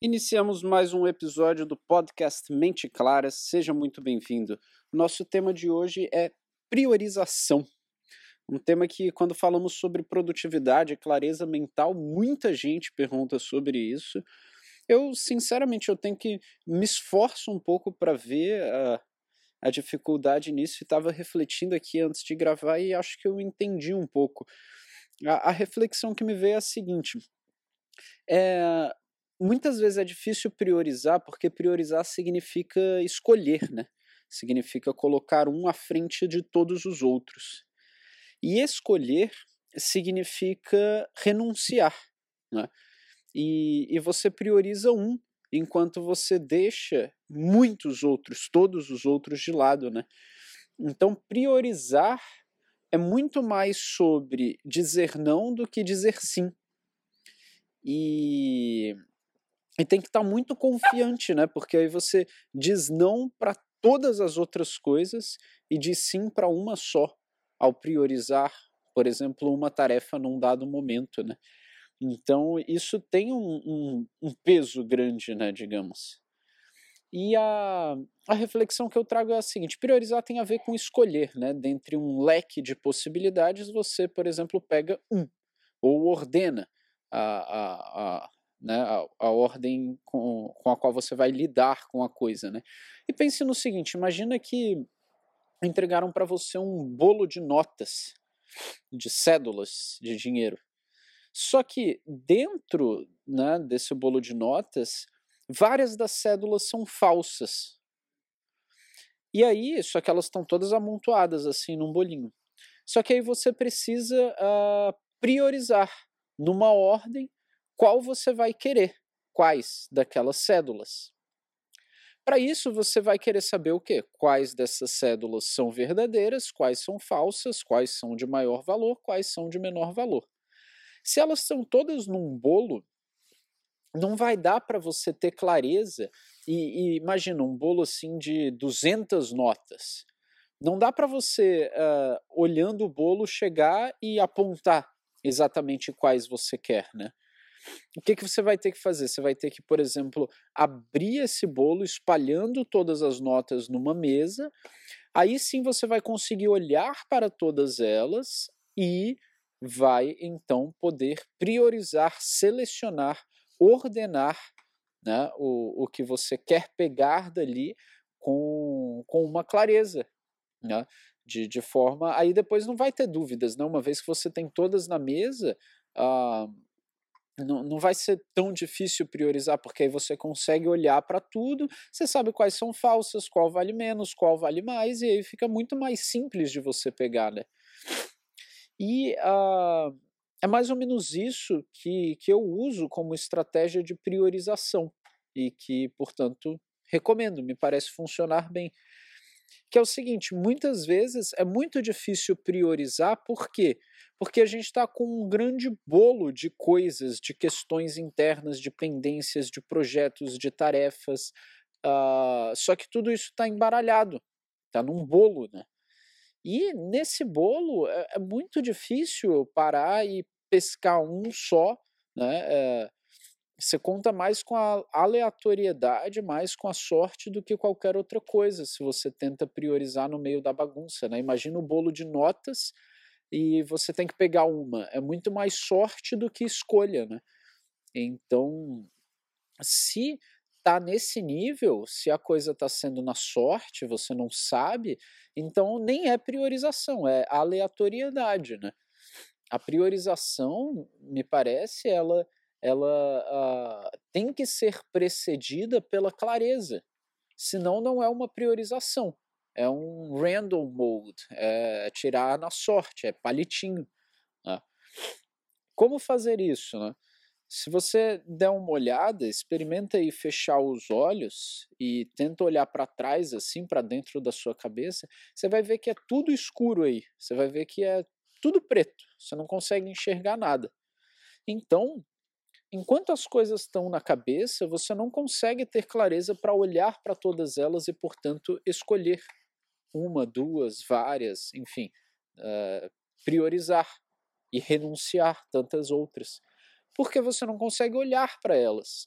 Iniciamos mais um episódio do podcast Mente Clara. Seja muito bem-vindo. Nosso tema de hoje é priorização. Um tema que, quando falamos sobre produtividade e clareza mental, muita gente pergunta sobre isso. Eu, sinceramente, eu tenho que me esforço um pouco para ver a, a dificuldade nisso estava refletindo aqui antes de gravar e acho que eu entendi um pouco. A, a reflexão que me veio é a seguinte: é, muitas vezes é difícil priorizar, porque priorizar significa escolher, né? Significa colocar um à frente de todos os outros. E escolher significa renunciar, né? E, e você prioriza um, enquanto você deixa muitos outros, todos os outros de lado, né? Então, priorizar é muito mais sobre dizer não do que dizer sim. E e tem que estar tá muito confiante, né? Porque aí você diz não para todas as outras coisas e diz sim para uma só, ao priorizar, por exemplo, uma tarefa num dado momento, né? Então, isso tem um, um, um peso grande, né, digamos. E a, a reflexão que eu trago é a seguinte: priorizar tem a ver com escolher, né? Dentre um leque de possibilidades, você, por exemplo, pega um, ou ordena a, a, a né, a, a ordem com, com a qual você vai lidar com a coisa. Né? E pense no seguinte: imagina que entregaram para você um bolo de notas, de cédulas de dinheiro. Só que dentro né, desse bolo de notas, várias das cédulas são falsas. E aí, só que elas estão todas amontoadas assim num bolinho. Só que aí você precisa uh, priorizar numa ordem qual você vai querer, quais daquelas cédulas. Para isso, você vai querer saber o quê? Quais dessas cédulas são verdadeiras, quais são falsas, quais são de maior valor, quais são de menor valor. Se elas são todas num bolo, não vai dar para você ter clareza. E, e, imagina um bolo assim de 200 notas. Não dá para você, uh, olhando o bolo, chegar e apontar exatamente quais você quer, né? O que, que você vai ter que fazer? Você vai ter que, por exemplo, abrir esse bolo espalhando todas as notas numa mesa. Aí sim você vai conseguir olhar para todas elas e vai então poder priorizar, selecionar, ordenar né, o, o que você quer pegar dali com, com uma clareza. Né? De, de forma. Aí depois não vai ter dúvidas, né? Uma vez que você tem todas na mesa, uh, não, não vai ser tão difícil priorizar, porque aí você consegue olhar para tudo, você sabe quais são falsas, qual vale menos, qual vale mais, e aí fica muito mais simples de você pegar, né? E uh, é mais ou menos isso que, que eu uso como estratégia de priorização e que, portanto, recomendo, me parece funcionar bem. Que é o seguinte: muitas vezes é muito difícil priorizar, por quê? Porque a gente está com um grande bolo de coisas, de questões internas, de pendências, de projetos, de tarefas. Uh, só que tudo isso está embaralhado, está num bolo, né? E nesse bolo é, é, muito difícil parar e pescar um só, né? É, você conta mais com a aleatoriedade, mais com a sorte do que qualquer outra coisa, se você tenta priorizar no meio da bagunça. Né? Imagina o bolo de notas e você tem que pegar uma. É muito mais sorte do que escolha. Né? Então, se tá nesse nível, se a coisa está sendo na sorte, você não sabe, então nem é priorização, é aleatoriedade. Né? A priorização, me parece, ela ela uh, tem que ser precedida pela clareza, senão não é uma priorização, é um random mode, é tirar na sorte, é palitinho. Né? Como fazer isso? Né? Se você der uma olhada, experimenta aí fechar os olhos e tenta olhar para trás, assim, para dentro da sua cabeça, você vai ver que é tudo escuro aí, você vai ver que é tudo preto, você não consegue enxergar nada. Então, Enquanto as coisas estão na cabeça, você não consegue ter clareza para olhar para todas elas e, portanto, escolher uma, duas, várias, enfim, uh, priorizar e renunciar tantas outras, porque você não consegue olhar para elas.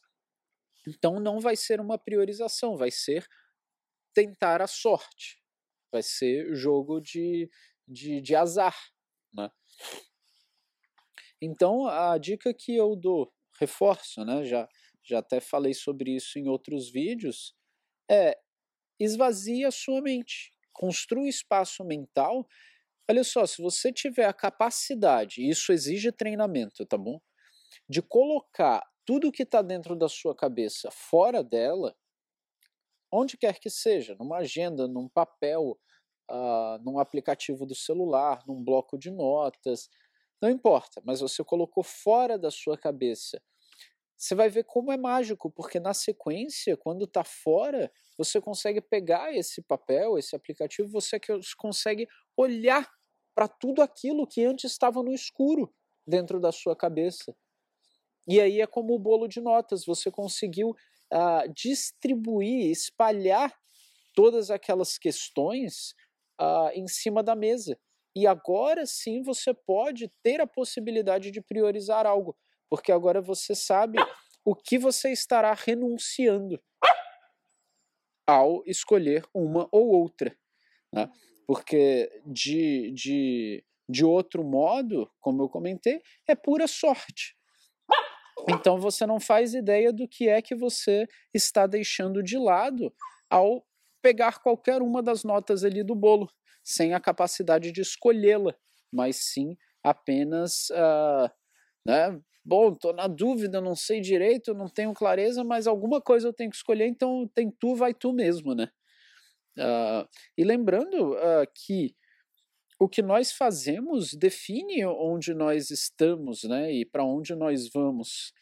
Então não vai ser uma priorização, vai ser tentar a sorte, vai ser jogo de, de, de azar. Né? Então a dica que eu dou, reforço, né? já, já até falei sobre isso em outros vídeos, é esvazie a sua mente, construa espaço mental. Olha só, se você tiver a capacidade, isso exige treinamento, tá bom? De colocar tudo que está dentro da sua cabeça fora dela, onde quer que seja, numa agenda, num papel, uh, num aplicativo do celular, num bloco de notas, não importa, mas você colocou fora da sua cabeça. Você vai ver como é mágico, porque na sequência, quando está fora, você consegue pegar esse papel, esse aplicativo, você consegue olhar para tudo aquilo que antes estava no escuro dentro da sua cabeça. E aí é como o bolo de notas, você conseguiu uh, distribuir, espalhar todas aquelas questões uh, em cima da mesa. E agora sim você pode ter a possibilidade de priorizar algo, porque agora você sabe o que você estará renunciando ao escolher uma ou outra. Né? Porque de, de, de outro modo, como eu comentei, é pura sorte. Então você não faz ideia do que é que você está deixando de lado ao pegar qualquer uma das notas ali do bolo, sem a capacidade de escolhê-la, mas sim apenas, uh, né? Bom, estou na dúvida, não sei direito, não tenho clareza, mas alguma coisa eu tenho que escolher, então tem tu, vai tu mesmo, né? Uh, e lembrando uh, que o que nós fazemos define onde nós estamos, né, e para onde nós vamos.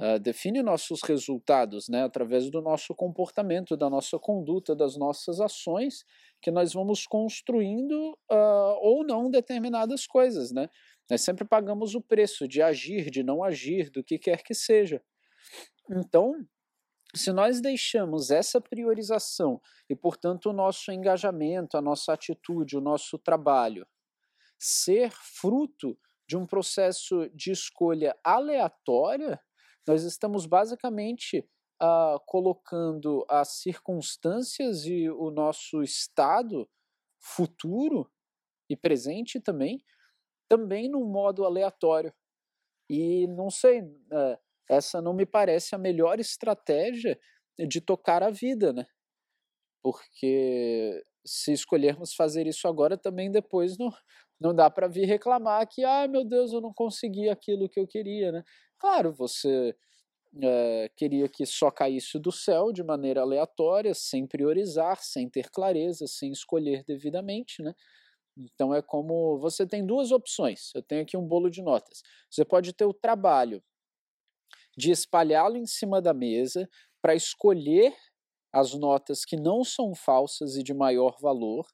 Uh, define nossos resultados, né, através do nosso comportamento, da nossa conduta, das nossas ações, que nós vamos construindo uh, ou não determinadas coisas, né. Nós sempre pagamos o preço de agir, de não agir, do que quer que seja. Então, se nós deixamos essa priorização e, portanto, o nosso engajamento, a nossa atitude, o nosso trabalho ser fruto de um processo de escolha aleatória, nós estamos basicamente uh, colocando as circunstâncias e o nosso estado futuro e presente também, também num modo aleatório. E não sei, uh, essa não me parece a melhor estratégia de tocar a vida, né? Porque se escolhermos fazer isso agora, também depois não, não dá para vir reclamar que, ah, meu Deus, eu não consegui aquilo que eu queria, né? Claro, você é, queria que só caísse do céu de maneira aleatória, sem priorizar, sem ter clareza, sem escolher devidamente, né? Então é como você tem duas opções. Eu tenho aqui um bolo de notas. Você pode ter o trabalho de espalhá-lo em cima da mesa para escolher as notas que não são falsas e de maior valor.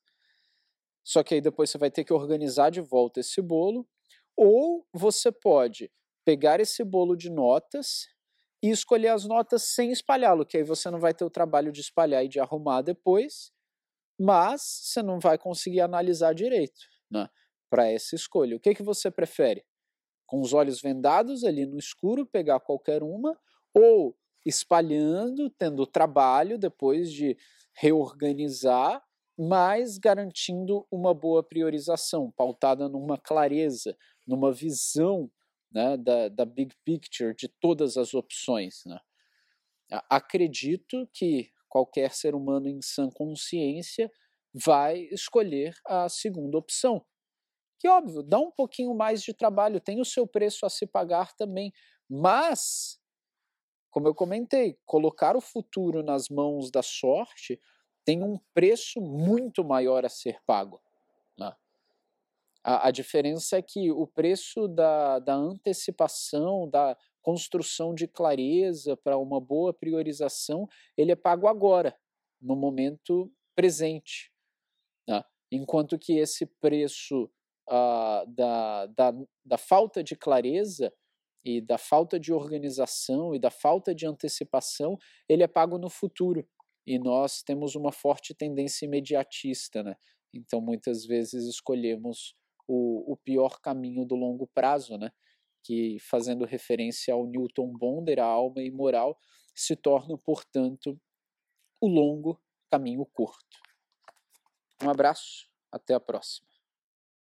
Só que aí depois você vai ter que organizar de volta esse bolo. Ou você pode pegar esse bolo de notas e escolher as notas sem espalhá-lo, que aí você não vai ter o trabalho de espalhar e de arrumar depois, mas você não vai conseguir analisar direito né, para essa escolha. O que, que você prefere? com os olhos vendados ali no escuro, pegar qualquer uma, ou espalhando, tendo trabalho depois de reorganizar, mas garantindo uma boa priorização, pautada numa clareza, numa visão né, da, da big picture de todas as opções. Né? Acredito que qualquer ser humano em sã consciência vai escolher a segunda opção, que, óbvio, dá um pouquinho mais de trabalho, tem o seu preço a se pagar também. Mas, como eu comentei, colocar o futuro nas mãos da sorte tem um preço muito maior a ser pago. Né? A, a, diferença é que o preço da, da antecipação, da construção de clareza para uma boa priorização, ele é pago agora, no momento presente. Né? Enquanto que esse preço uh, da, da, da falta de clareza e da falta de organização e da falta de antecipação, ele é pago no futuro. E nós temos uma forte tendência imediatista, né? Então, muitas vezes escolhemos o, o pior caminho do longo prazo, né? Que, fazendo referência ao Newton Bonder, a alma imoral, se torna, portanto, o longo caminho curto. Um abraço, até a próxima.